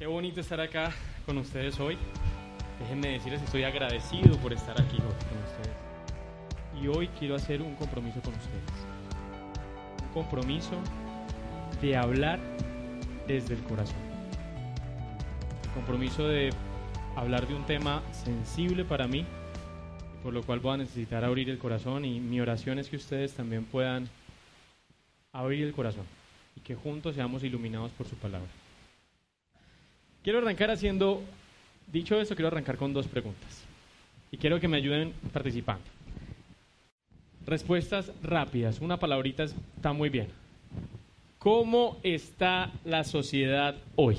Qué bonito estar acá con ustedes hoy. Déjenme decirles que estoy agradecido por estar aquí con ustedes. Y hoy quiero hacer un compromiso con ustedes. Un compromiso de hablar desde el corazón. Un compromiso de hablar de un tema sensible para mí, por lo cual voy a necesitar abrir el corazón y mi oración es que ustedes también puedan abrir el corazón y que juntos seamos iluminados por su palabra. Quiero arrancar haciendo, dicho esto, quiero arrancar con dos preguntas. Y quiero que me ayuden participando. Respuestas rápidas, una palabrita está muy bien. ¿Cómo está la sociedad hoy?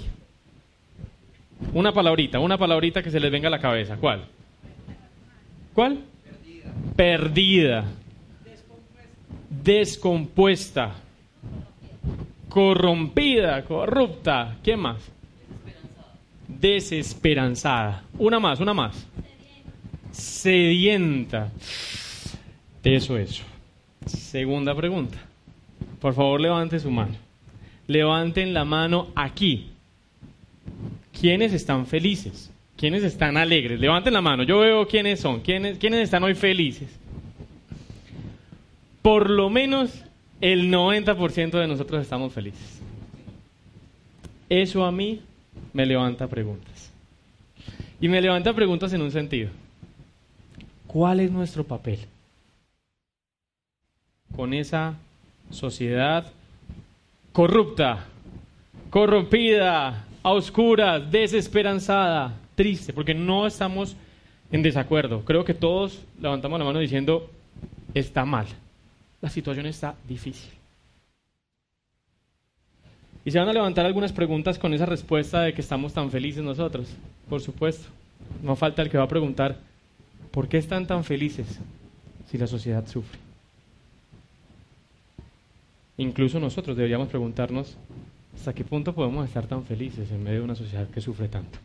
Una palabrita, una palabrita que se les venga a la cabeza. ¿Cuál? ¿Cuál? Perdida. Perdida. Descompuesta. Corrompida, corrupta. ¿Quién más? Desesperanzada. Una más, una más. Sedienta. Eso, eso. Segunda pregunta. Por favor, levante su mano. Levanten la mano aquí. ¿Quiénes están felices? ¿Quiénes están alegres? Levanten la mano. Yo veo quiénes son. ¿Quiénes, quiénes están hoy felices? Por lo menos el 90% de nosotros estamos felices. Eso a mí me levanta preguntas. Y me levanta preguntas en un sentido. ¿Cuál es nuestro papel? Con esa sociedad corrupta, corrompida, a oscuras, desesperanzada, triste, porque no estamos en desacuerdo. Creo que todos levantamos la mano diciendo, está mal, la situación está difícil. Y se van a levantar algunas preguntas con esa respuesta de que estamos tan felices nosotros, por supuesto. No falta el que va a preguntar, ¿por qué están tan felices si la sociedad sufre? Incluso nosotros deberíamos preguntarnos, ¿hasta qué punto podemos estar tan felices en medio de una sociedad que sufre tanto?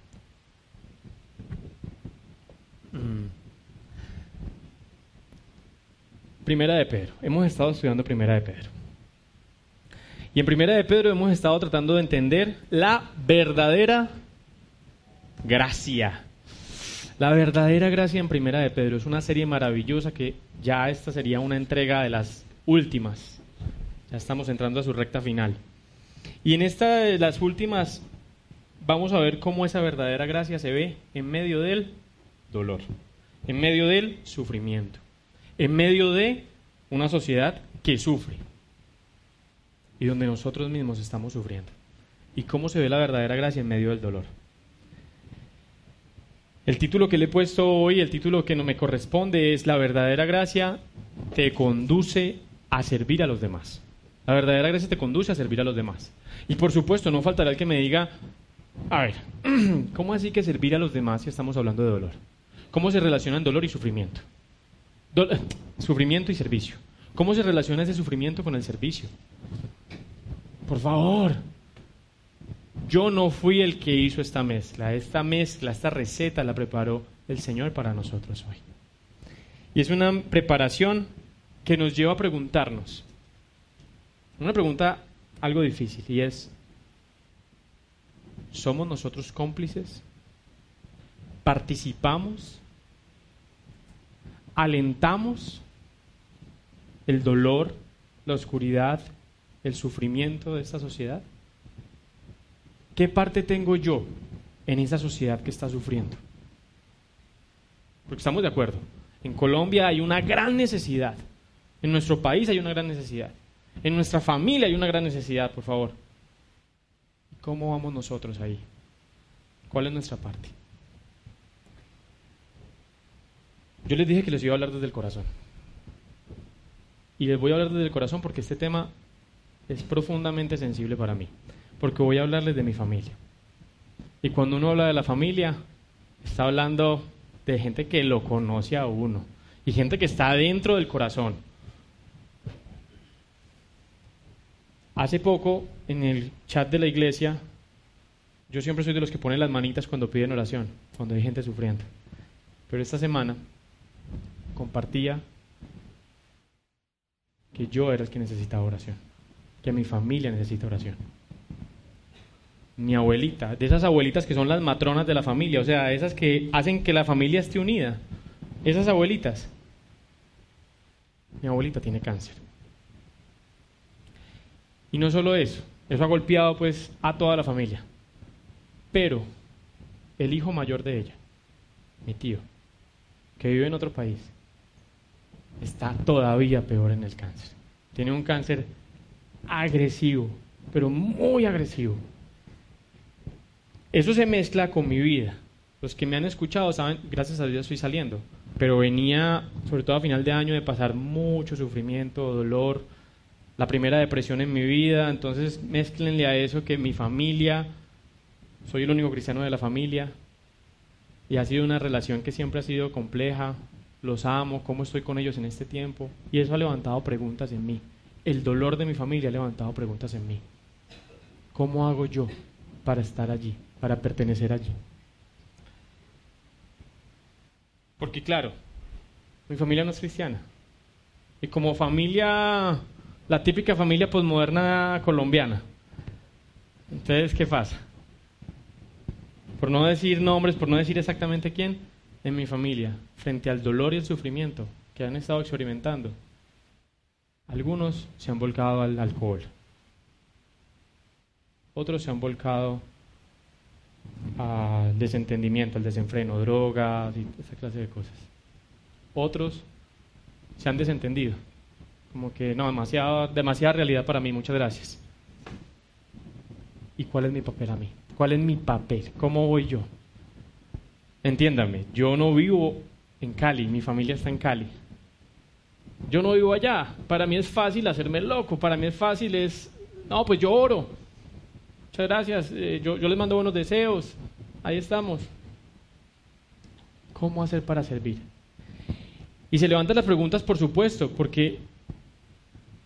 Mm. Primera de Pedro. Hemos estado estudiando Primera de Pedro. Y en Primera de Pedro hemos estado tratando de entender la verdadera gracia. La verdadera gracia en Primera de Pedro es una serie maravillosa que ya esta sería una entrega de las últimas. Ya estamos entrando a su recta final. Y en esta de las últimas vamos a ver cómo esa verdadera gracia se ve en medio del dolor, en medio del sufrimiento, en medio de una sociedad que sufre y donde nosotros mismos estamos sufriendo. ¿Y cómo se ve la verdadera gracia en medio del dolor? El título que le he puesto hoy, el título que no me corresponde es La verdadera gracia te conduce a servir a los demás. La verdadera gracia te conduce a servir a los demás. Y por supuesto, no faltará el que me diga, a ver, ¿cómo así que servir a los demás si estamos hablando de dolor? ¿Cómo se relacionan dolor y sufrimiento? sufrimiento y servicio. ¿Cómo se relaciona ese sufrimiento con el servicio? Por favor. Yo no fui el que hizo esta mezcla. Esta mezcla, esta receta la preparó el Señor para nosotros hoy. Y es una preparación que nos lleva a preguntarnos. Una pregunta algo difícil y es, ¿somos nosotros cómplices? ¿Participamos? ¿Alentamos el dolor, la oscuridad, el sufrimiento de esta sociedad? ¿Qué parte tengo yo en esa sociedad que está sufriendo? Porque estamos de acuerdo. En Colombia hay una gran necesidad. En nuestro país hay una gran necesidad. En nuestra familia hay una gran necesidad, por favor. ¿Cómo vamos nosotros ahí? ¿Cuál es nuestra parte? Yo les dije que les iba a hablar desde el corazón. Y les voy a hablar desde el corazón porque este tema es profundamente sensible para mí, porque voy a hablarles de mi familia. Y cuando uno habla de la familia, está hablando de gente que lo conoce a uno y gente que está dentro del corazón. Hace poco, en el chat de la iglesia, yo siempre soy de los que ponen las manitas cuando piden oración, cuando hay gente sufriendo. Pero esta semana compartía que yo era el que necesitaba oración que mi familia necesita oración. mi abuelita, de esas abuelitas que son las matronas de la familia, o sea, esas que hacen que la familia esté unida, esas abuelitas. Mi abuelita tiene cáncer. Y no solo eso, eso ha golpeado pues a toda la familia. Pero el hijo mayor de ella, mi tío, que vive en otro país, está todavía peor en el cáncer. Tiene un cáncer agresivo, pero muy agresivo. Eso se mezcla con mi vida. Los que me han escuchado saben, gracias a Dios estoy saliendo, pero venía, sobre todo a final de año, de pasar mucho sufrimiento, dolor, la primera depresión en mi vida, entonces mezclenle a eso que mi familia, soy el único cristiano de la familia, y ha sido una relación que siempre ha sido compleja, los amo, cómo estoy con ellos en este tiempo, y eso ha levantado preguntas en mí. El dolor de mi familia ha levantado preguntas en mí. ¿Cómo hago yo para estar allí, para pertenecer allí? Porque claro, mi familia no es cristiana. Y como familia, la típica familia posmoderna colombiana. Entonces, ¿qué pasa? Por no decir nombres, por no decir exactamente quién, en mi familia, frente al dolor y el sufrimiento que han estado experimentando, algunos se han volcado al alcohol, otros se han volcado al desentendimiento, al desenfreno, drogas y esa clase de cosas. Otros se han desentendido, como que no, demasiada, demasiada realidad para mí, muchas gracias. ¿Y cuál es mi papel a mí? ¿Cuál es mi papel? ¿Cómo voy yo? Entiéndame, yo no vivo en Cali, mi familia está en Cali. Yo no vivo allá. Para mí es fácil hacerme loco, para mí es fácil es, no, pues yo oro. Muchas gracias, eh, yo, yo les mando buenos deseos. Ahí estamos. ¿Cómo hacer para servir? Y se levantan las preguntas, por supuesto, porque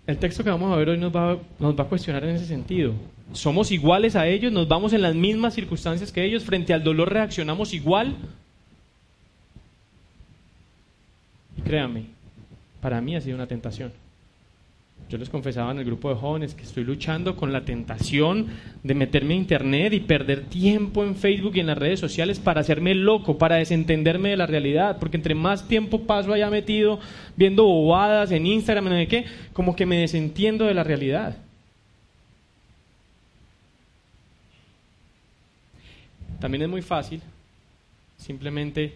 el texto que vamos a ver hoy nos va, nos va a cuestionar en ese sentido. ¿Somos iguales a ellos? ¿Nos vamos en las mismas circunstancias que ellos? ¿Frente al dolor reaccionamos igual? Y créanme, para mí ha sido una tentación. Yo les confesaba en el grupo de jóvenes que estoy luchando con la tentación de meterme a internet y perder tiempo en Facebook y en las redes sociales para hacerme loco, para desentenderme de la realidad, porque entre más tiempo paso allá metido viendo bobadas en Instagram, ¿no qué? Como que me desentiendo de la realidad. También es muy fácil simplemente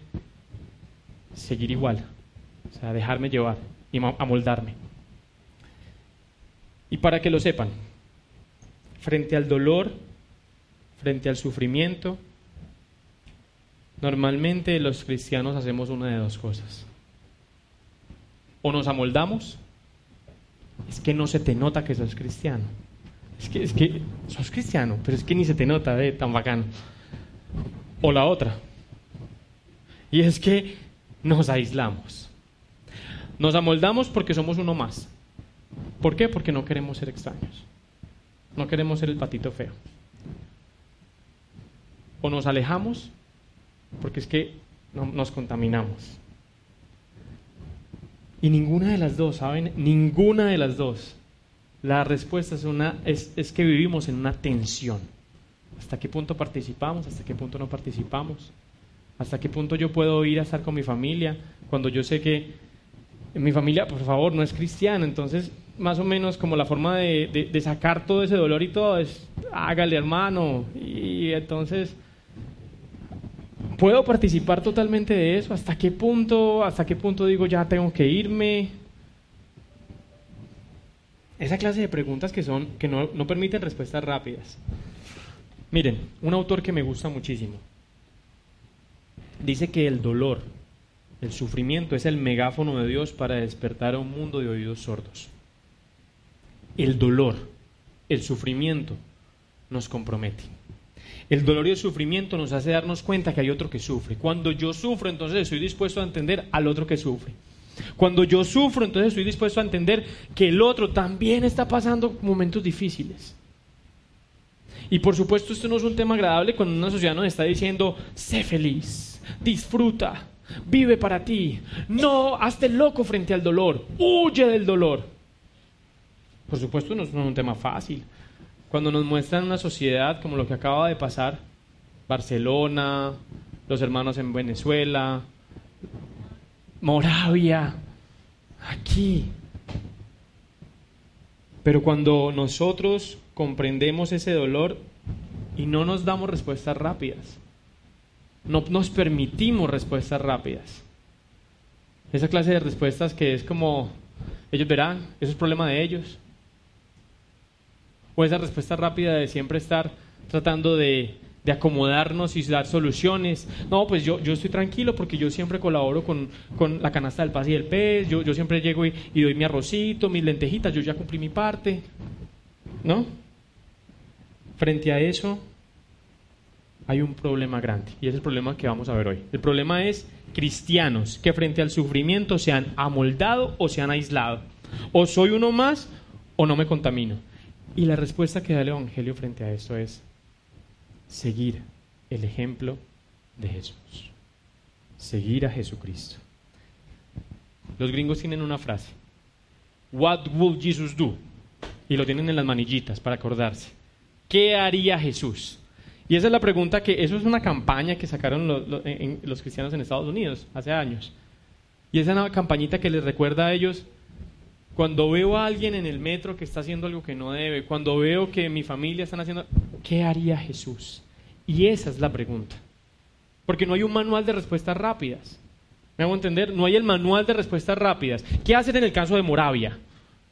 seguir igual, o sea, dejarme llevar y amoldarme. Y para que lo sepan, frente al dolor, frente al sufrimiento, normalmente los cristianos hacemos una de dos cosas. O nos amoldamos, es que no se te nota que sos cristiano. Es que, es que sos cristiano, pero es que ni se te nota, de tan bacano o la otra. Y es que nos aislamos. Nos amoldamos porque somos uno más. ¿Por qué? Porque no queremos ser extraños. No queremos ser el patito feo. O nos alejamos porque es que nos contaminamos. Y ninguna de las dos, ¿saben? Ninguna de las dos. La respuesta es, una, es, es que vivimos en una tensión. ¿Hasta qué punto participamos? ¿Hasta qué punto no participamos? ¿Hasta qué punto yo puedo ir a estar con mi familia cuando yo sé que mi familia, por favor, no es cristiana? Entonces, más o menos como la forma de, sacar todo ese dolor y todo es, hágale hermano. Y entonces, ¿puedo participar totalmente de eso? ¿Hasta qué punto? ¿Hasta qué punto digo ya tengo que irme? Esa clase de preguntas que son que no, no permiten respuestas rápidas. Miren, un autor que me gusta muchísimo dice que el dolor, el sufrimiento es el megáfono de Dios para despertar a un mundo de oídos sordos. El dolor, el sufrimiento nos compromete. El dolor y el sufrimiento nos hace darnos cuenta que hay otro que sufre. Cuando yo sufro, entonces estoy dispuesto a entender al otro que sufre. Cuando yo sufro, entonces estoy dispuesto a entender que el otro también está pasando momentos difíciles. Y por supuesto esto no es un tema agradable cuando una sociedad nos está diciendo, sé feliz, disfruta, vive para ti, no, hazte loco frente al dolor, huye del dolor. Por supuesto no es un tema fácil. cuando nos muestran una sociedad como lo que acaba de pasar, Barcelona, los hermanos en Venezuela, Moravia, aquí. Pero cuando nosotros comprendemos ese dolor y no nos damos respuestas rápidas, no nos permitimos respuestas rápidas. Esa clase de respuestas que es como, ellos verán, eso es problema de ellos. O esa respuesta rápida de siempre estar tratando de, acomodarnos y dar soluciones. No, pues yo, yo estoy tranquilo porque yo siempre colaboro con, la canasta del paz y del pez, yo, yo siempre llego y, y doy mi arrocito, mis lentejitas, yo ya cumplí mi parte. ¿No? Frente a eso, hay un problema grande y es el problema que vamos a ver hoy. El problema es cristianos que frente al sufrimiento se han amoldado o se han aislado. O soy uno más o no me contamino. Y la respuesta que da el Evangelio frente a esto es seguir el ejemplo de Jesús. Seguir a Jesucristo. Los gringos tienen una frase. What would Jesus do? Y lo tienen en las manillitas para acordarse. ¿Qué haría Jesús? Y esa es la pregunta que, eso es una campaña que sacaron los cristianos en Estados Unidos hace años. Y esa es una campañita que les recuerda a ellos, cuando veo a alguien en el metro que está haciendo algo que no debe, cuando veo que mi familia están haciendo, ¿qué haría Jesús? Y esa es la pregunta. Porque no hay un manual de respuestas rápidas. ¿Me hago entender? No hay el manual de respuestas rápidas. ¿Qué hacer en el caso de Moravia?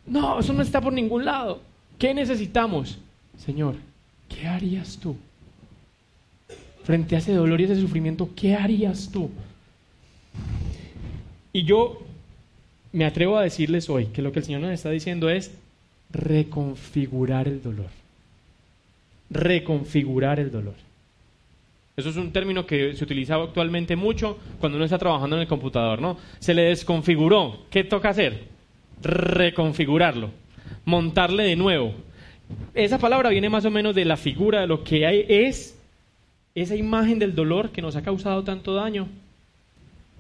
No, eso no está por ningún lado. ¿Qué necesitamos? Señor, ¿qué harías tú? Frente a ese dolor y ese sufrimiento, ¿qué harías tú? Y yo me atrevo a decirles hoy que lo que el Señor nos está diciendo es reconfigurar el dolor. Reconfigurar el dolor. Eso es un término que se utiliza actualmente mucho cuando uno está trabajando en el computador, ¿no? Se le desconfiguró. ¿Qué toca hacer? Reconfigurarlo. Montarle de nuevo. Esa palabra viene más o menos de la figura de lo que es esa imagen del dolor que nos ha causado tanto daño,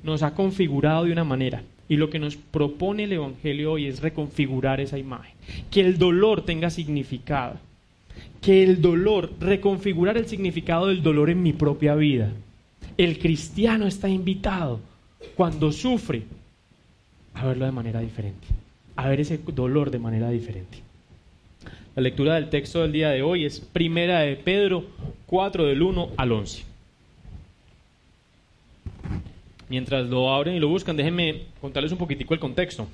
nos ha configurado de una manera. Y lo que nos propone el Evangelio hoy es reconfigurar esa imagen. Que el dolor tenga significado. Que el dolor, reconfigurar el significado del dolor en mi propia vida. El cristiano está invitado, cuando sufre, a verlo de manera diferente. A ver ese dolor de manera diferente. La lectura del texto del día de hoy es Primera de Pedro 4 del 1 al 11. Mientras lo abren y lo buscan, déjenme contarles un poquitico el contexto.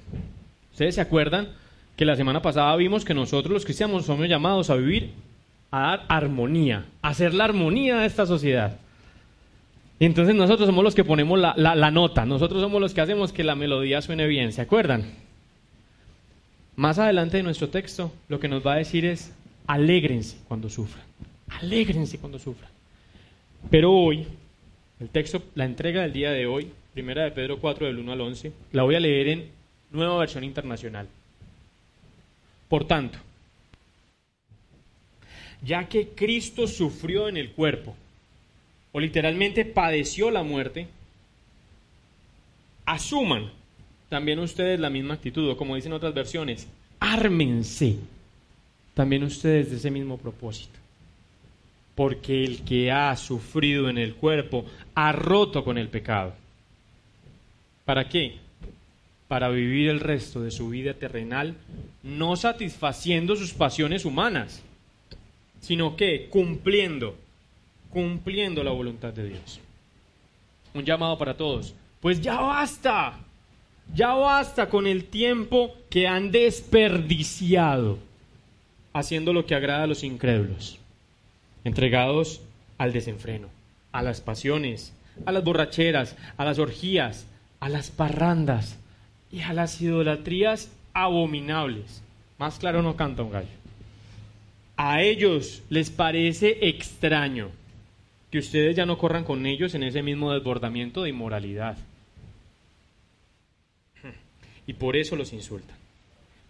Ustedes se acuerdan que la semana pasada vimos que nosotros los cristianos somos llamados a vivir, a dar armonía, a hacer la armonía de esta sociedad. Y entonces nosotros somos los que ponemos la, la nota, nosotros somos los que hacemos que la melodía suene bien, ¿se acuerdan? Más adelante en nuestro texto, lo que nos va a decir es, alégrense cuando sufran, alégrense cuando sufran. Pero hoy, el texto, la entrega del día de hoy, primera de Pedro 4 del 1 al 11, la voy a leer en nueva versión internacional. Por tanto, ya que Cristo sufrió en el cuerpo, o literalmente padeció la muerte, asuman también ustedes la misma actitud, o como dicen otras versiones, ármense también ustedes de ese mismo propósito. Porque el que ha sufrido en el cuerpo ha roto con el pecado. ¿Para qué? Para vivir el resto de su vida terrenal no satisfaciendo sus pasiones humanas, sino que cumpliendo, cumpliendo la voluntad de Dios. Un llamado para todos. Pues ya basta ya basta con el tiempo que han desperdiciado haciendo lo que agrada a los incrédulos, entregados al desenfreno, a las pasiones, a las borracheras, a las orgías, a las parrandas y a las idolatrías abominables. Más claro no canta un gallo. A ellos les parece extraño que ustedes ya no corran con ellos en ese mismo desbordamiento de inmoralidad y por eso los insultan.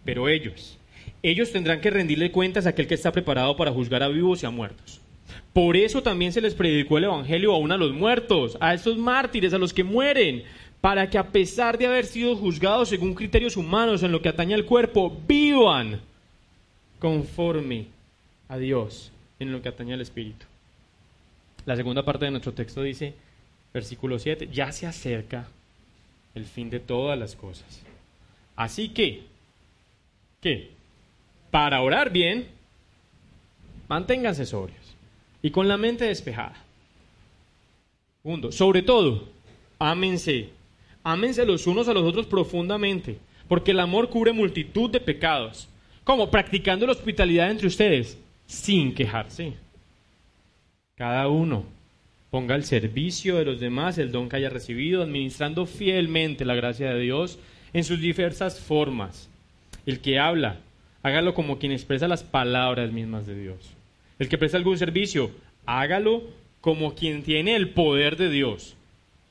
Pero ellos, ellos tendrán que rendirle cuentas a aquel que está preparado para juzgar a vivos y a muertos. Por eso también se les predicó el Evangelio aún a los muertos, a estos mártires, a los que mueren, para que a pesar de haber sido juzgados según criterios humanos en lo que atañe al cuerpo, vivan conforme a Dios en lo que atañe al Espíritu. La segunda parte de nuestro texto dice, versículo 7, ya se acerca el fin de todas las cosas. Así que. Para orar bien, manténganse sobrios y con la mente despejada. Segundo, sobre todo, ámense. Ámense los unos a los otros profundamente, porque el amor cubre multitud de pecados. como Practicando la hospitalidad entre ustedes, sin quejarse. Cada uno ponga al servicio de los demás el don que haya recibido, administrando fielmente la gracia de Dios en sus diversas formas. El que habla, hágalo como quien expresa las palabras mismas de Dios. El que presta algún servicio, hágalo como quien tiene el poder de Dios.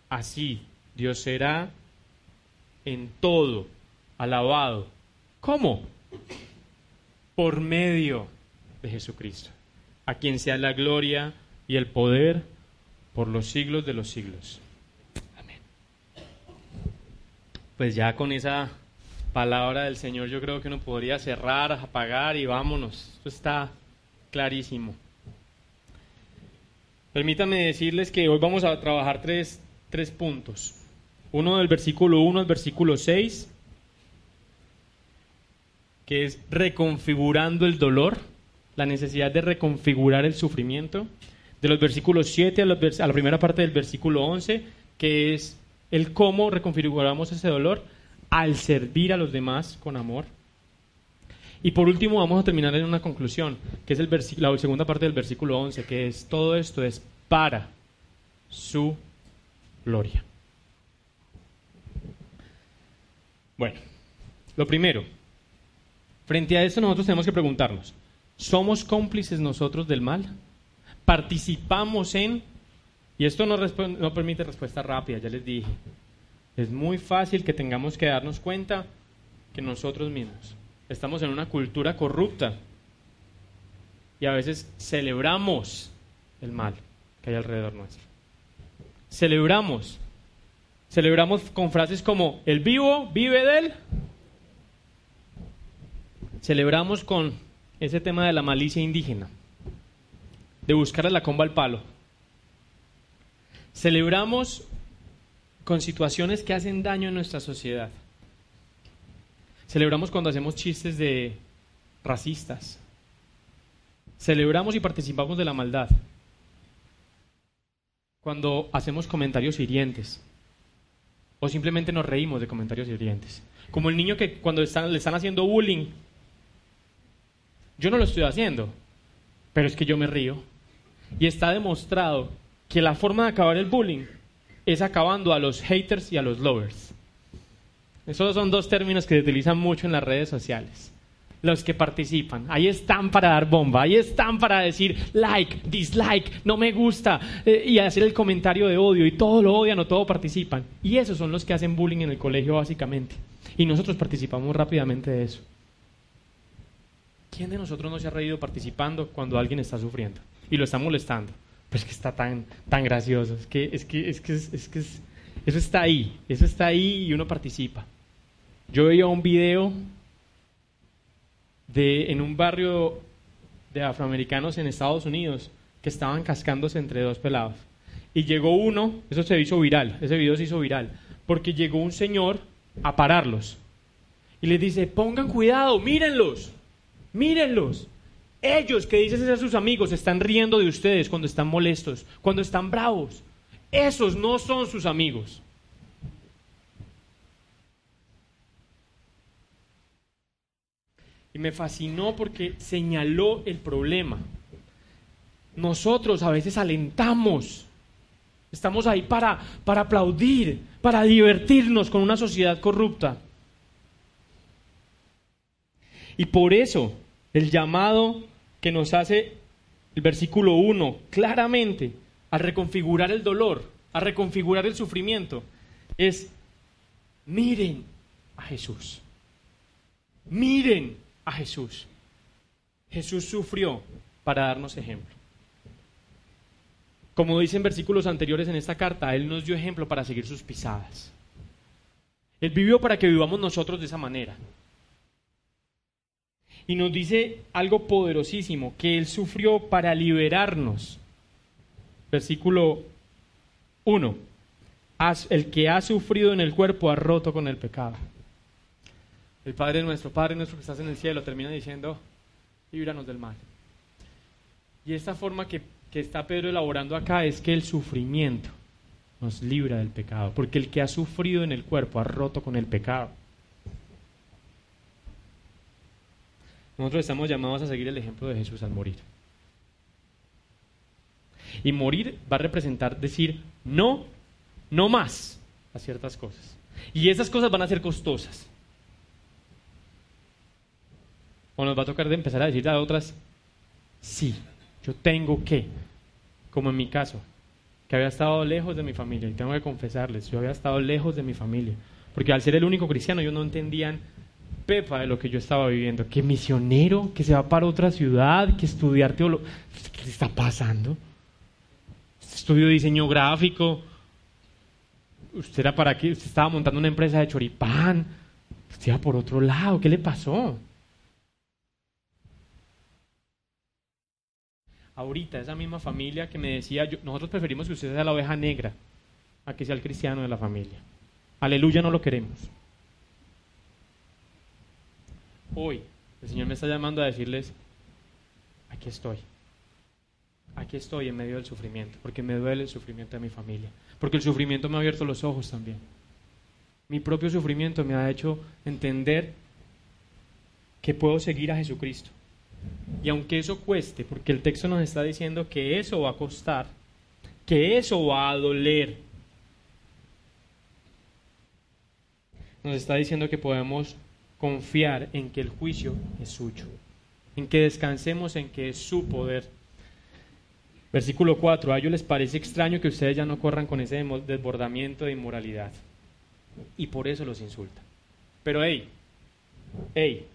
Así Dios será en todo alabado. ¿Cómo? Por medio de Jesucristo, a quien sea la gloria y el poder por los siglos de los siglos. Amén. Pues ya con esa palabra del Señor yo creo que uno podría cerrar, apagar y vámonos. Esto está clarísimo. Permítanme decirles que hoy vamos a trabajar tres, tres puntos. Uno del versículo 1 al versículo 6, que es reconfigurando el dolor, la necesidad de reconfigurar el sufrimiento de los versículos 7 a, la primera parte del versículo 11, que es el cómo reconfiguramos ese dolor al servir a los demás con amor. Y por último vamos a terminar en una conclusión, que es el la segunda parte del versículo 11, que es todo esto es para su gloria. Bueno, lo primero, frente a esto nosotros tenemos que preguntarnos, ¿somos cómplices nosotros del mal? participamos en, y esto no, no permite respuesta rápida, ya les dije, es muy fácil que tengamos que darnos cuenta que nosotros mismos estamos en una cultura corrupta y a veces celebramos el mal que hay alrededor nuestro. Celebramos, celebramos con frases como el vivo vive de él. Celebramos con ese tema de la malicia indígena de buscar la comba al palo. Celebramos con situaciones que hacen daño en nuestra sociedad. Celebramos cuando hacemos chistes de racistas. Celebramos y participamos de la maldad. Cuando hacemos comentarios hirientes. O simplemente nos reímos de comentarios hirientes. Como el niño que cuando le están haciendo bullying. Yo no lo estoy haciendo, pero es que yo me río. Y está demostrado que la forma de acabar el bullying es acabando a los haters y a los lovers. Esos son dos términos que se utilizan mucho en las redes sociales. Los que participan, ahí están para dar bomba, ahí están para decir like, dislike, no me gusta eh, y hacer el comentario de odio y todo lo odian o todo participan. Y esos son los que hacen bullying en el colegio básicamente. Y nosotros participamos rápidamente de eso. ¿Quién de nosotros no se ha reído participando cuando alguien está sufriendo? y lo está molestando. Pues que está tan, tan gracioso. Es que, es que, es que, es, que eso está ahí. Eso está ahí y uno participa. Yo veía un video de, en un barrio de afroamericanos en Estados Unidos que estaban cascándose entre dos pelados. Y llegó uno, eso se hizo viral, ese video se hizo viral, porque llegó un señor a pararlos. Y les dice, pongan cuidado, mírenlos, mírenlos. Ellos que dicen ser sus amigos están riendo de ustedes cuando están molestos, cuando están bravos. Esos no son sus amigos. Y me fascinó porque señaló el problema. Nosotros a veces alentamos. Estamos ahí para, para aplaudir, para divertirnos con una sociedad corrupta. Y por eso el llamado que nos hace el versículo 1 claramente a reconfigurar el dolor, a reconfigurar el sufrimiento, es miren a Jesús. Miren a Jesús. Jesús sufrió para darnos ejemplo. Como dicen versículos anteriores en esta carta, Él nos dio ejemplo para seguir sus pisadas. Él vivió para que vivamos nosotros de esa manera. Y nos dice algo poderosísimo, que Él sufrió para liberarnos. Versículo 1. El que ha sufrido en el cuerpo ha roto con el pecado. El Padre nuestro, Padre nuestro que estás en el cielo, termina diciendo, líbranos del mal. Y esta forma que, que está Pedro elaborando acá es que el sufrimiento nos libra del pecado, porque el que ha sufrido en el cuerpo ha roto con el pecado. Nosotros estamos llamados a seguir el ejemplo de Jesús al morir. Y morir va a representar decir no, no más a ciertas cosas. Y esas cosas van a ser costosas. O nos va a tocar de empezar a decir a otras, sí, yo tengo que, como en mi caso, que había estado lejos de mi familia, y tengo que confesarles, yo había estado lejos de mi familia, porque al ser el único cristiano ellos no entendían pepa de lo que yo estaba viviendo, que misionero, que se va para otra ciudad, que estudiar teología, ¿qué está pasando? Estudio diseño gráfico, usted era para qué, usted estaba montando una empresa de choripán, usted iba por otro lado, ¿qué le pasó? ahorita esa misma familia que me decía, nosotros preferimos que usted sea la oveja negra a que sea el cristiano de la familia. Aleluya, no lo queremos. Hoy el Señor me está llamando a decirles, aquí estoy. Aquí estoy en medio del sufrimiento, porque me duele el sufrimiento de mi familia, porque el sufrimiento me ha abierto los ojos también. Mi propio sufrimiento me ha hecho entender que puedo seguir a Jesucristo y aunque eso cueste, porque el texto nos está diciendo que eso va a costar, que eso va a doler, nos está diciendo que podemos confiar en que el juicio es suyo, en que descansemos en que es su poder. Versículo 4, a ellos les parece extraño que ustedes ya no corran con ese desbordamiento de inmoralidad y por eso los insultan. Pero hey, hey,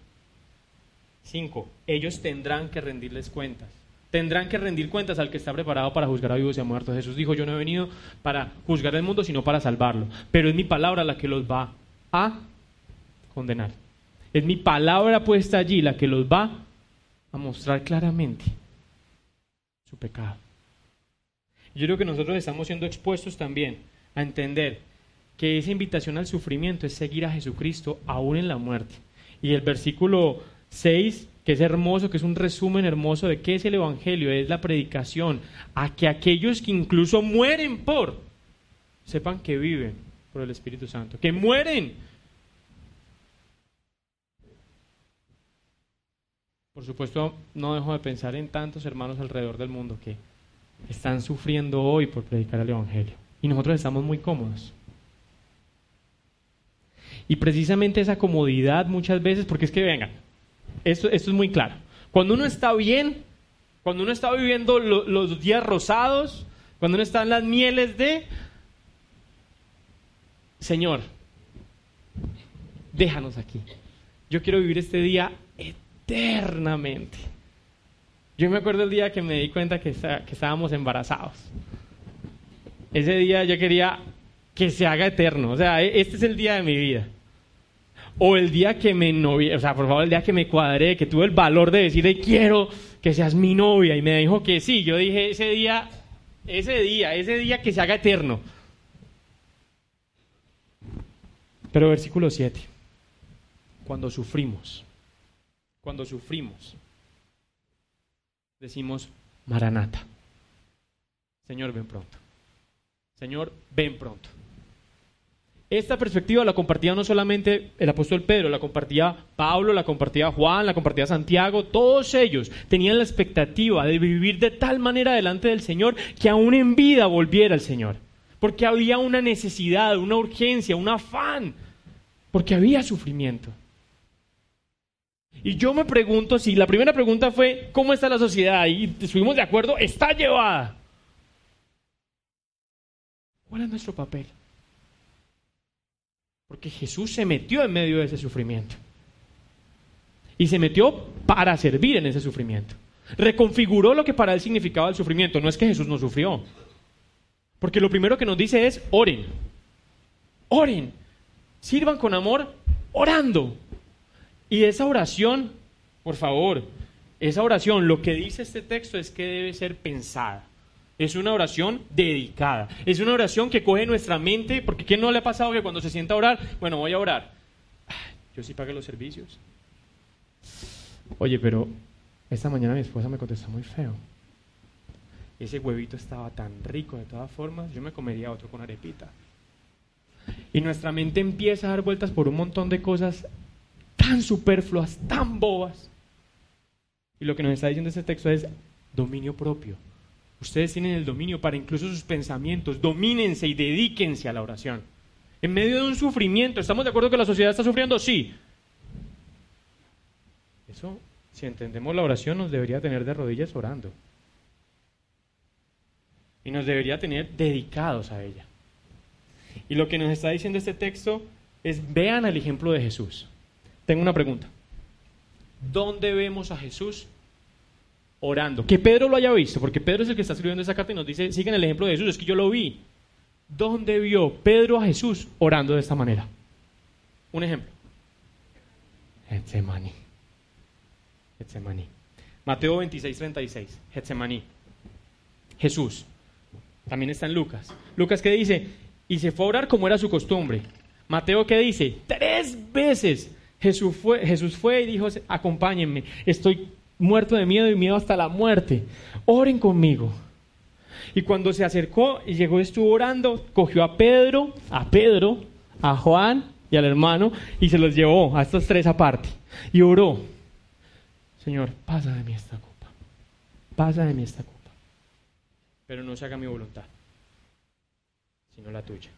Cinco, ellos tendrán que rendirles cuentas. Tendrán que rendir cuentas al que está preparado para juzgar a vivos y a muertos. Jesús dijo, yo no he venido para juzgar el mundo, sino para salvarlo. Pero es mi palabra la que los va a condenar. Es mi palabra puesta allí la que los va a mostrar claramente su pecado. Yo creo que nosotros estamos siendo expuestos también a entender que esa invitación al sufrimiento es seguir a Jesucristo aún en la muerte. Y el versículo 6, que es hermoso, que es un resumen hermoso de qué es el Evangelio, es la predicación, a que aquellos que incluso mueren por, sepan que viven por el Espíritu Santo, que mueren. Por supuesto, no dejo de pensar en tantos hermanos alrededor del mundo que están sufriendo hoy por predicar el Evangelio. Y nosotros estamos muy cómodos. Y precisamente esa comodidad muchas veces, porque es que vengan, esto, es muy claro. Cuando uno está bien, cuando uno está viviendo los días rosados, cuando uno está en las mieles de, Señor, déjanos aquí. Yo quiero vivir este día eternamente. Yo me acuerdo el día que me di cuenta que, que estábamos embarazados. Ese día yo quería que se haga eterno. O sea, e, este es el día de mi vida. O el día que me novia, o sea, por favor, el día que me cuadré, que tuve el valor de decirle quiero que seas mi novia y me dijo que sí, yo dije ese día, ese día, ese día que se haga eterno. Pero versículo 7, cuando sufrimos, cuando sufrimos, decimos, Maranata, Señor, ven pronto. Señor, ven pronto. Esta perspectiva la compartía no solamente el apóstol Pedro, la compartía Pablo, la compartía Juan, la compartía Santiago, todos ellos tenían la expectativa de vivir de tal manera delante del Señor que aún en vida volviera el Señor. Porque había una necesidad, una urgencia, un afán, porque había sufrimiento. Y yo me pregunto si la primera pregunta fue, ¿cómo está la sociedad? Y estuvimos de acuerdo, está llevada. ¿Cuál es nuestro papel? Porque Jesús se metió en medio de ese sufrimiento. Y se metió para servir en ese sufrimiento. Reconfiguró lo que para él significaba el sufrimiento. No es que Jesús no sufrió. Porque lo primero que nos dice es, oren. Oren. Sirvan con amor orando. Y esa oración Por favor, esa oración, lo que dice este texto es que debe ser pensada. Es una oración dedicada. Es una oración que coge nuestra mente, porque ¿quién no le ha pasado que cuando se sienta a orar, bueno, voy a orar? Yo sí pagué los servicios. Oye, pero esta mañana mi esposa me contestó muy feo. Ese huevito estaba tan rico de todas formas, yo me comería otro con arepita. Y nuestra mente empieza a dar vueltas por un montón de cosas tan superfluas, tan bobas. Y lo que nos está diciendo este texto es dominio propio. Ustedes tienen el dominio para incluso sus pensamientos. Domínense y dedíquense a la oración. En medio de un sufrimiento, ¿estamos de acuerdo que la sociedad está sufriendo? Sí. Eso, si entendemos la oración, nos debería tener de rodillas orando. Y nos debería tener dedicados a ella. Y lo que nos está diciendo este texto es, vean el ejemplo de Jesús. Tengo una pregunta. ¿Dónde vemos a Jesús orando? Que Pedro lo haya visto, porque Pedro es el que está escribiendo esa carta y nos dice, sigan el ejemplo de Jesús, es que yo lo vi. ¿Dónde vio Pedro a Jesús orando de esta manera? Un ejemplo. Getsemaní. Getsemaní. Mateo 26, 36. Getsemaní. Jesús. También está en Lucas. Lucas que dice, y se fue a orar como era su costumbre. Mateo que dice, tres veces Jesús fue, Jesús fue y dijo, acompáñenme, estoy muerto de miedo y miedo hasta la muerte. Oren conmigo. Y cuando se acercó y llegó, estuvo orando, cogió a Pedro, a Pedro, a Juan y al hermano y se los llevó a estos tres aparte. Y oró, Señor, pasa de mí esta copa, pasa de mí esta copa, pero no se haga mi voluntad, sino la tuya.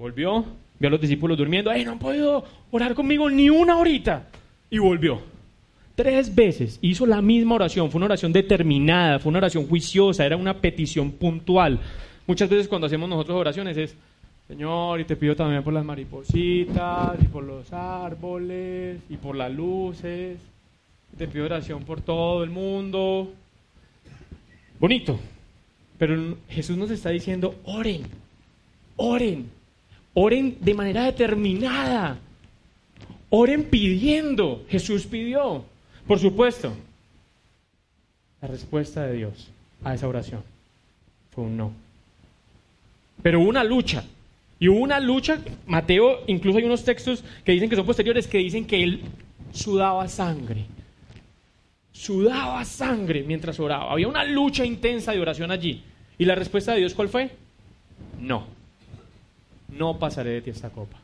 Volvió, vio a los discípulos durmiendo, ¡ay, no han podido orar conmigo ni una horita! Y volvió. Tres veces hizo la misma oración, fue una oración determinada, fue una oración juiciosa, era una petición puntual. Muchas veces cuando hacemos nosotros oraciones es, Señor, y te pido también por las maripositas, y por los árboles, y por las luces, te pido oración por todo el mundo. Bonito, pero Jesús nos está diciendo, oren, oren, oren de manera determinada, oren pidiendo. Jesús pidió. Por supuesto, la respuesta de Dios a esa oración fue un no. Pero hubo una lucha. Y hubo una lucha, Mateo, incluso hay unos textos que dicen que son posteriores, que dicen que él sudaba sangre. Sudaba sangre mientras oraba. Había una lucha intensa de oración allí. ¿Y la respuesta de Dios cuál fue? No. No pasaré de ti esta copa.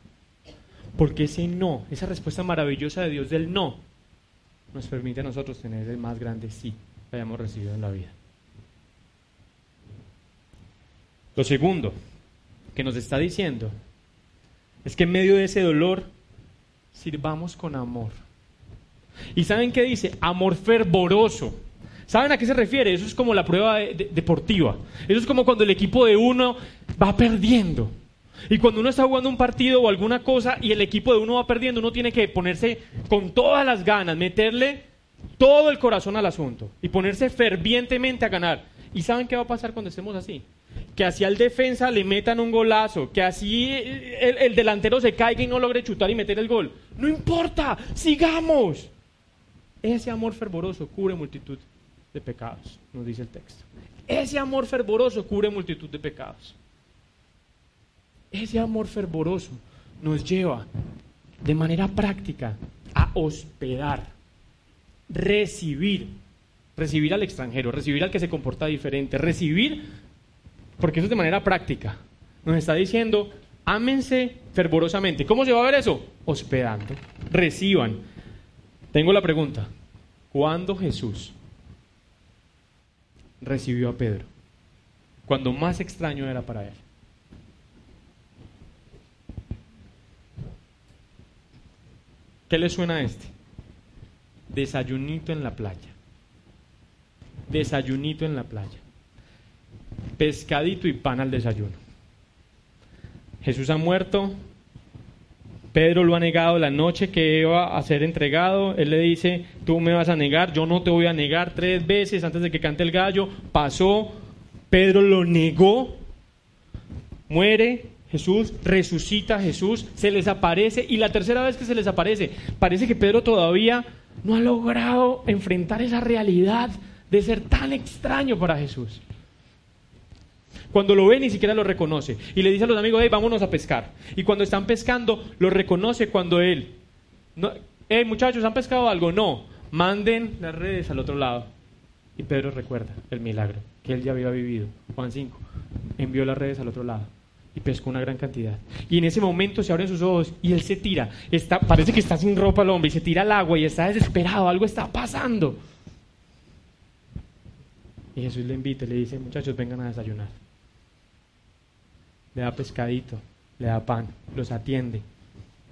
Porque ese no, esa respuesta maravillosa de Dios del no, nos permite a nosotros tener el más grande sí que hayamos recibido en la vida. Lo segundo que nos está diciendo es que en medio de ese dolor sirvamos con amor. ¿Y saben qué dice? Amor fervoroso. ¿Saben a qué se refiere? Eso es como la prueba deportiva. Eso es como cuando el equipo de uno va perdiendo. Y cuando uno está jugando un partido o alguna cosa y el equipo de uno va perdiendo, uno tiene que ponerse con todas las ganas, meterle todo el corazón al asunto y ponerse fervientemente a ganar. ¿Y saben qué va a pasar cuando estemos así? Que así al defensa le metan un golazo, que así el, el delantero se caiga y no logre chutar y meter el gol. No importa, sigamos. Ese amor fervoroso cubre multitud de pecados, nos dice el texto. Ese amor fervoroso cubre multitud de pecados. Ese amor fervoroso nos lleva de manera práctica a hospedar, recibir, recibir al extranjero, recibir al que se comporta diferente, recibir, porque eso es de manera práctica. Nos está diciendo, ámense fervorosamente. ¿Cómo se va a ver eso? Hospedando. Reciban. Tengo la pregunta. ¿Cuándo Jesús recibió a Pedro? Cuando más extraño era para él. ¿Qué le suena a este? Desayunito en la playa. Desayunito en la playa. Pescadito y pan al desayuno. Jesús ha muerto. Pedro lo ha negado la noche que iba a ser entregado. Él le dice, tú me vas a negar, yo no te voy a negar tres veces antes de que cante el gallo. Pasó. Pedro lo negó. Muere. Jesús resucita, Jesús se les aparece y la tercera vez que se les aparece, parece que Pedro todavía no ha logrado enfrentar esa realidad de ser tan extraño para Jesús. Cuando lo ve ni siquiera lo reconoce. Y le dice a los amigos, hey, vámonos a pescar. Y cuando están pescando, lo reconoce cuando él... Hey muchachos, ¿han pescado algo? No. Manden las redes al otro lado. Y Pedro recuerda el milagro que él ya había vivido. Juan 5. Envió las redes al otro lado y pescó una gran cantidad. Y en ese momento se abren sus ojos y él se tira. Está, parece que está sin ropa el hombre y se tira al agua y está desesperado. Algo está pasando. Y Jesús le invita y le dice, muchachos, vengan a desayunar. Le da pescadito, le da pan, los atiende.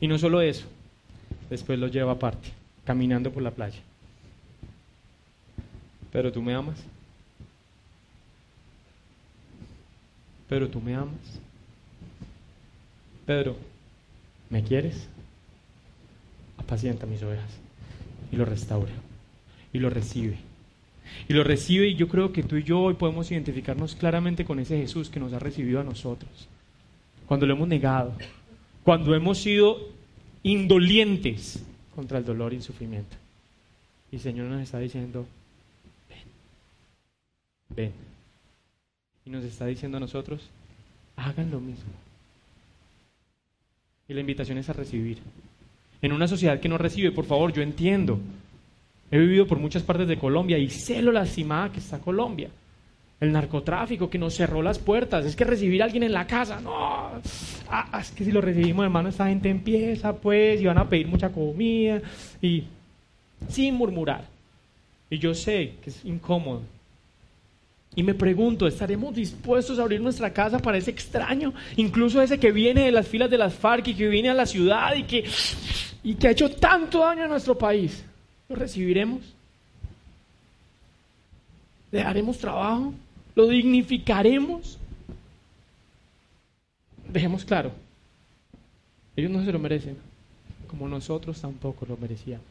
Y no solo eso, después los lleva aparte, caminando por la playa. Pero tú me amas. Pero tú me amas. Pedro, ¿me quieres? Apacienta mis ovejas. Y lo restaura. Y lo recibe. Y lo recibe y yo creo que tú y yo hoy podemos identificarnos claramente con ese Jesús que nos ha recibido a nosotros. Cuando lo hemos negado. Cuando hemos sido indolientes contra el dolor y el sufrimiento. Y el Señor nos está diciendo, ven, ven. Y nos está diciendo a nosotros, hagan lo mismo. Y la invitación es a recibir. En una sociedad que no recibe, por favor, yo entiendo. He vivido por muchas partes de Colombia y sé lo lastimada que está Colombia. El narcotráfico que nos cerró las puertas. Es que recibir a alguien en la casa, no. Ah, es que si lo recibimos, hermano, esta gente empieza, pues, y van a pedir mucha comida. Y sin murmurar. Y yo sé que es incómodo. Y me pregunto, ¿estaremos dispuestos a abrir nuestra casa para ese extraño? Incluso ese que viene de las filas de las FARC y que viene a la ciudad y que, y que ha hecho tanto daño a nuestro país. ¿Lo recibiremos? ¿Le daremos trabajo? ¿Lo dignificaremos? Dejemos claro, ellos no se lo merecen, como nosotros tampoco lo merecíamos.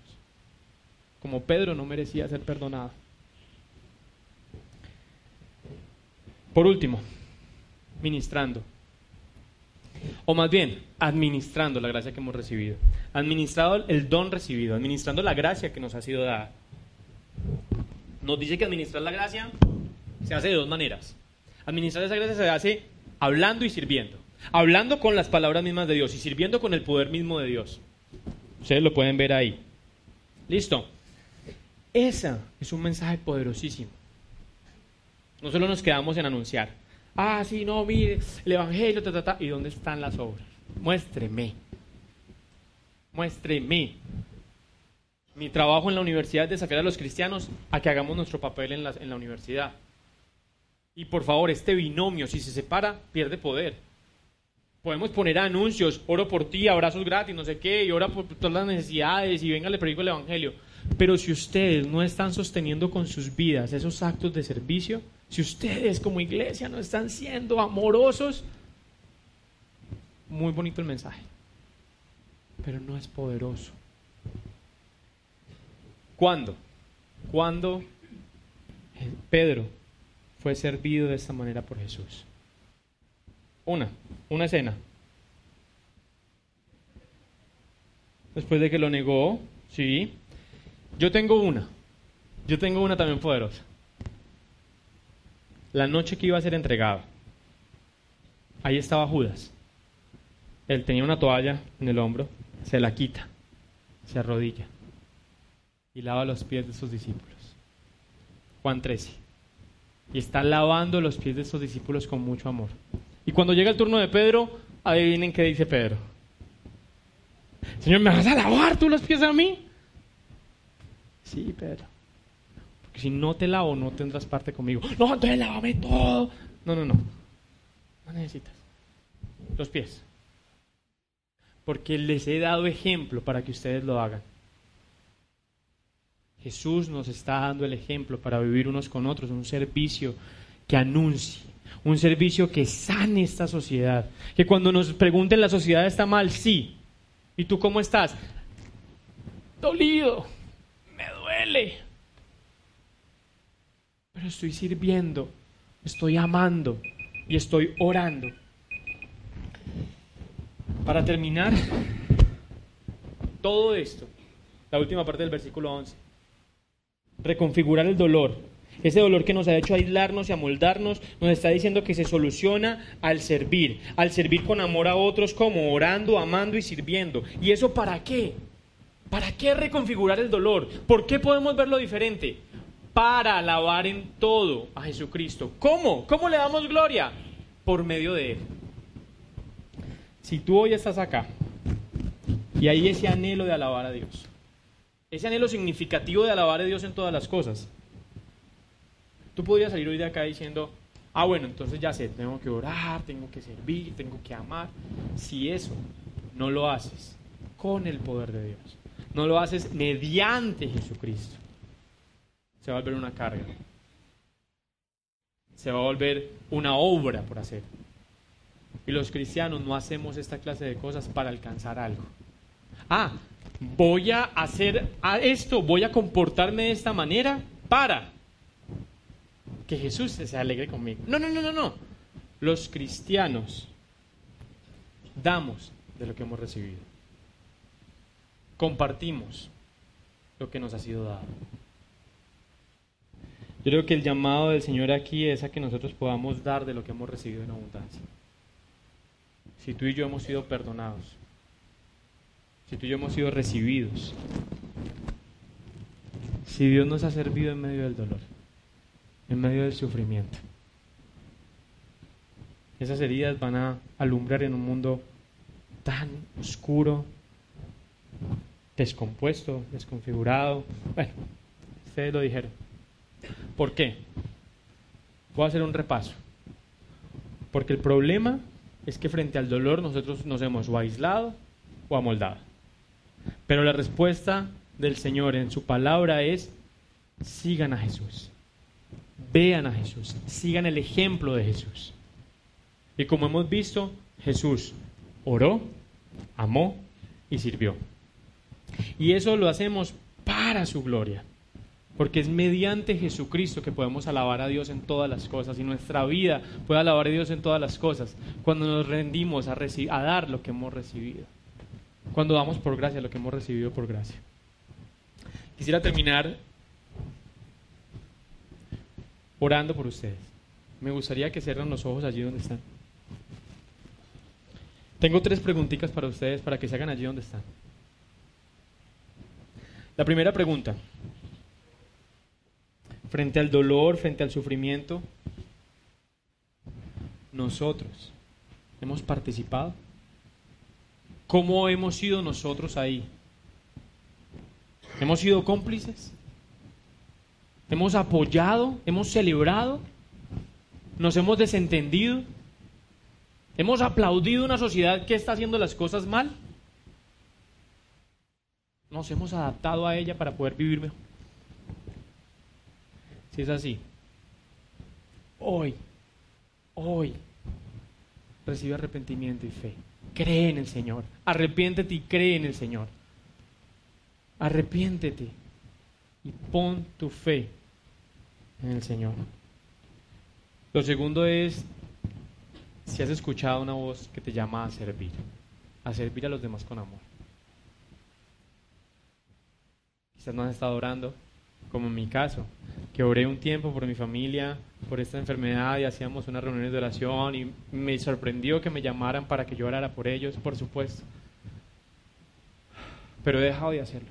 Como Pedro no merecía ser perdonado. Por último, ministrando. O más bien, administrando la gracia que hemos recibido. Administrado el don recibido, administrando la gracia que nos ha sido dada. Nos dice que administrar la gracia se hace de dos maneras. Administrar esa gracia se hace hablando y sirviendo. Hablando con las palabras mismas de Dios y sirviendo con el poder mismo de Dios. Ustedes lo pueden ver ahí. Listo. Esa es un mensaje poderosísimo. No solo nos quedamos en anunciar. Ah, sí, no, mire, el Evangelio, ta, ta, ta. ¿Y dónde están las obras? Muéstreme. Muéstreme. Mi trabajo en la universidad es de sacar a los cristianos a que hagamos nuestro papel en la, en la universidad. Y por favor, este binomio, si se separa, pierde poder. Podemos poner anuncios, oro por ti, abrazos gratis, no sé qué, y ora por todas las necesidades, y venga, le predico el Evangelio. Pero si ustedes no están sosteniendo con sus vidas esos actos de servicio, si ustedes como iglesia no están siendo amorosos, muy bonito el mensaje, pero no es poderoso. ¿Cuándo? ¿Cuándo Pedro fue servido de esta manera por Jesús? Una, una escena. Después de que lo negó, sí. Yo tengo una. Yo tengo una también poderosa la noche que iba a ser entregado, ahí estaba Judas. Él tenía una toalla en el hombro, se la quita, se arrodilla y lava los pies de sus discípulos. Juan 13. Y está lavando los pies de sus discípulos con mucho amor. Y cuando llega el turno de Pedro, adivinen qué dice Pedro. Señor, ¿me vas a lavar tú los pies a mí? Sí, Pedro si no te lavo, no tendrás parte conmigo. No, entonces lávame todo. No, no, no. No necesitas. Los pies. Porque les he dado ejemplo para que ustedes lo hagan. Jesús nos está dando el ejemplo para vivir unos con otros, un servicio que anuncie, un servicio que sane esta sociedad. Que cuando nos pregunten la sociedad está mal, sí. ¿Y tú cómo estás? Dolido, pero estoy sirviendo, estoy amando y estoy orando. Para terminar, todo esto la última parte del versículo 11. Reconfigurar el dolor. Ese dolor que nos ha hecho aislarnos y amoldarnos, nos está diciendo que se soluciona al servir, al servir con amor a otros como orando, amando y sirviendo. ¿Y eso para qué? ¿Para qué reconfigurar el dolor? ¿Por qué podemos verlo diferente? Para alabar en todo a Jesucristo. ¿Cómo? ¿Cómo le damos gloria? Por medio de Él. Si tú hoy estás acá y hay ese anhelo de alabar a Dios, ese anhelo significativo de alabar a Dios en todas las cosas, tú podrías salir hoy de acá diciendo, ah, bueno, entonces ya sé, tengo que orar, tengo que servir, tengo que amar. Si eso no lo haces con el poder de Dios, no lo haces mediante Jesucristo, se va a volver una carga. Se va a volver una obra por hacer. Y los cristianos no hacemos esta clase de cosas para alcanzar algo. Ah, voy a hacer esto, voy a comportarme de esta manera para que Jesús se alegre conmigo. No, no, no, no, no. Los cristianos damos de lo que hemos recibido. Compartimos lo que nos ha sido dado. Yo creo que el llamado del Señor aquí es a que nosotros podamos dar de lo que hemos recibido en abundancia si tú y yo hemos sido perdonados, si tú y yo hemos sido recibidos, si Dios nos ha servido en medio del dolor, en medio del sufrimiento. Esas heridas van a alumbrar en un mundo tan oscuro, descompuesto, desconfigurado. Bueno, ustedes lo dijeron. ¿Por qué? Voy a hacer un repaso. Porque el problema es que frente al dolor nosotros nos hemos o aislado o amoldado. Pero la respuesta del Señor en su palabra es, sigan a Jesús, vean a Jesús, sigan el ejemplo de Jesús. Y como hemos visto, Jesús oró, amó y sirvió. Y eso lo hacemos para su gloria. Porque es mediante Jesucristo que podemos alabar a Dios en todas las cosas y nuestra vida puede alabar a Dios en todas las cosas cuando nos rendimos a, a dar lo que hemos recibido. Cuando damos por gracia lo que hemos recibido por gracia. Quisiera terminar orando por ustedes. Me gustaría que cierren los ojos allí donde están. Tengo tres preguntitas para ustedes para que se hagan allí donde están. La primera pregunta frente al dolor, frente al sufrimiento, nosotros hemos participado. ¿Cómo hemos sido nosotros ahí? ¿Hemos sido cómplices? ¿Hemos apoyado? ¿Hemos celebrado? ¿Nos hemos desentendido? ¿Hemos aplaudido una sociedad que está haciendo las cosas mal? ¿Nos hemos adaptado a ella para poder vivir mejor? Si es así, hoy, hoy, recibe arrepentimiento y fe. Cree en el Señor. Arrepiéntete y cree en el Señor. Arrepiéntete y pon tu fe en el Señor. Lo segundo es si has escuchado una voz que te llama a servir, a servir a los demás con amor. Quizás no has estado orando, como en mi caso, que oré un tiempo por mi familia, por esta enfermedad y hacíamos unas reuniones de oración y me sorprendió que me llamaran para que yo orara por ellos, por supuesto. Pero he dejado de hacerlo.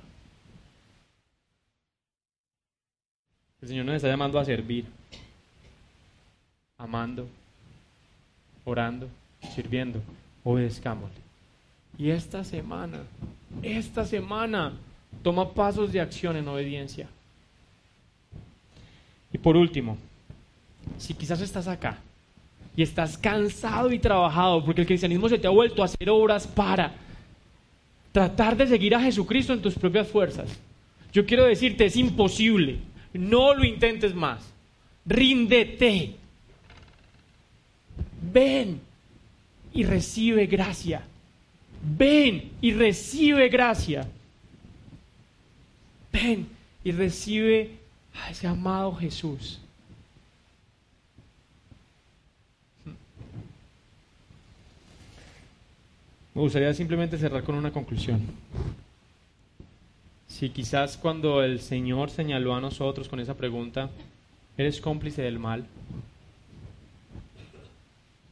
El Señor nos está llamando a servir, amando, orando, sirviendo. Obedezcámosle. Y esta semana, esta semana, toma pasos de acción en obediencia. Y por último, si quizás estás acá y estás cansado y trabajado porque el cristianismo se te ha vuelto a hacer obras para tratar de seguir a Jesucristo en tus propias fuerzas, yo quiero decirte, es imposible. No lo intentes más. Ríndete. Ven y recibe gracia. Ven y recibe gracia. Ven y recibe a ese amado Jesús. Me gustaría simplemente cerrar con una conclusión. Si quizás cuando el Señor señaló a nosotros con esa pregunta, ¿eres cómplice del mal?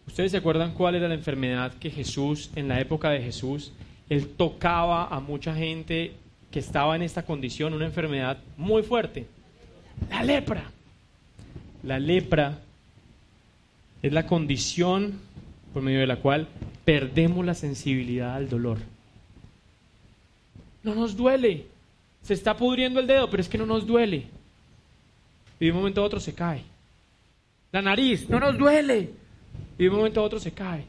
¿Ustedes se acuerdan cuál era la enfermedad que Jesús, en la época de Jesús, él tocaba a mucha gente que estaba en esta condición, una enfermedad muy fuerte? La lepra. La lepra es la condición por medio de la cual perdemos la sensibilidad al dolor. No nos duele. Se está pudriendo el dedo, pero es que no nos duele. Y de un momento a otro se cae. La nariz, no nos duele. Y de un momento a otro se cae.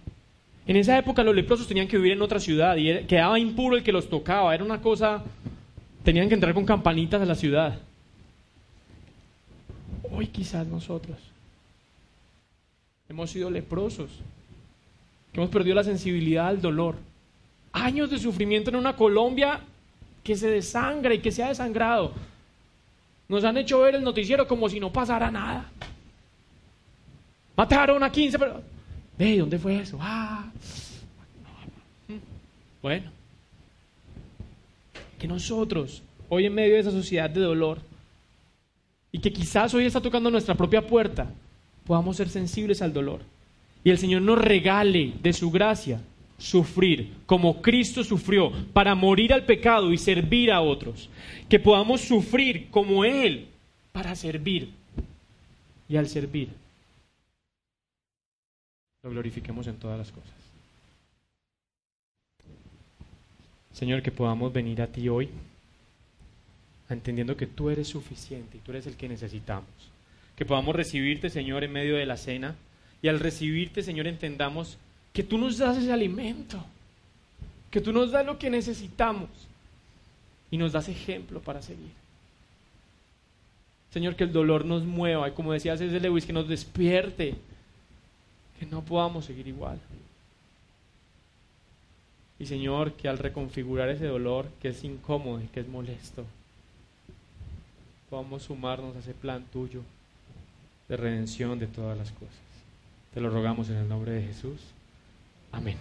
En esa época los leprosos tenían que vivir en otra ciudad y quedaba impuro el que los tocaba. Era una cosa, tenían que entrar con campanitas a la ciudad. Hoy quizás nosotros hemos sido leprosos, que hemos perdido la sensibilidad al dolor. Años de sufrimiento en una Colombia que se desangra y que se ha desangrado. Nos han hecho ver el noticiero como si no pasara nada. Mataron a 15, pero... Ve, ¿dónde fue eso? Ah. Bueno. Que nosotros, hoy en medio de esa sociedad de dolor, y que quizás hoy está tocando nuestra propia puerta, podamos ser sensibles al dolor. Y el Señor nos regale de su gracia sufrir como Cristo sufrió para morir al pecado y servir a otros. Que podamos sufrir como Él para servir. Y al servir, lo glorifiquemos en todas las cosas. Señor, que podamos venir a ti hoy entendiendo que tú eres suficiente y tú eres el que necesitamos. Que podamos recibirte, Señor, en medio de la cena y al recibirte, Señor, entendamos que tú nos das ese alimento, que tú nos das lo que necesitamos y nos das ejemplo para seguir. Señor, que el dolor nos mueva y como decía César Lewis, que nos despierte, que no podamos seguir igual. Y Señor, que al reconfigurar ese dolor, que es incómodo y que es molesto, podamos sumarnos a ese plan tuyo de redención de todas las cosas. Te lo rogamos en el nombre de Jesús. Amén.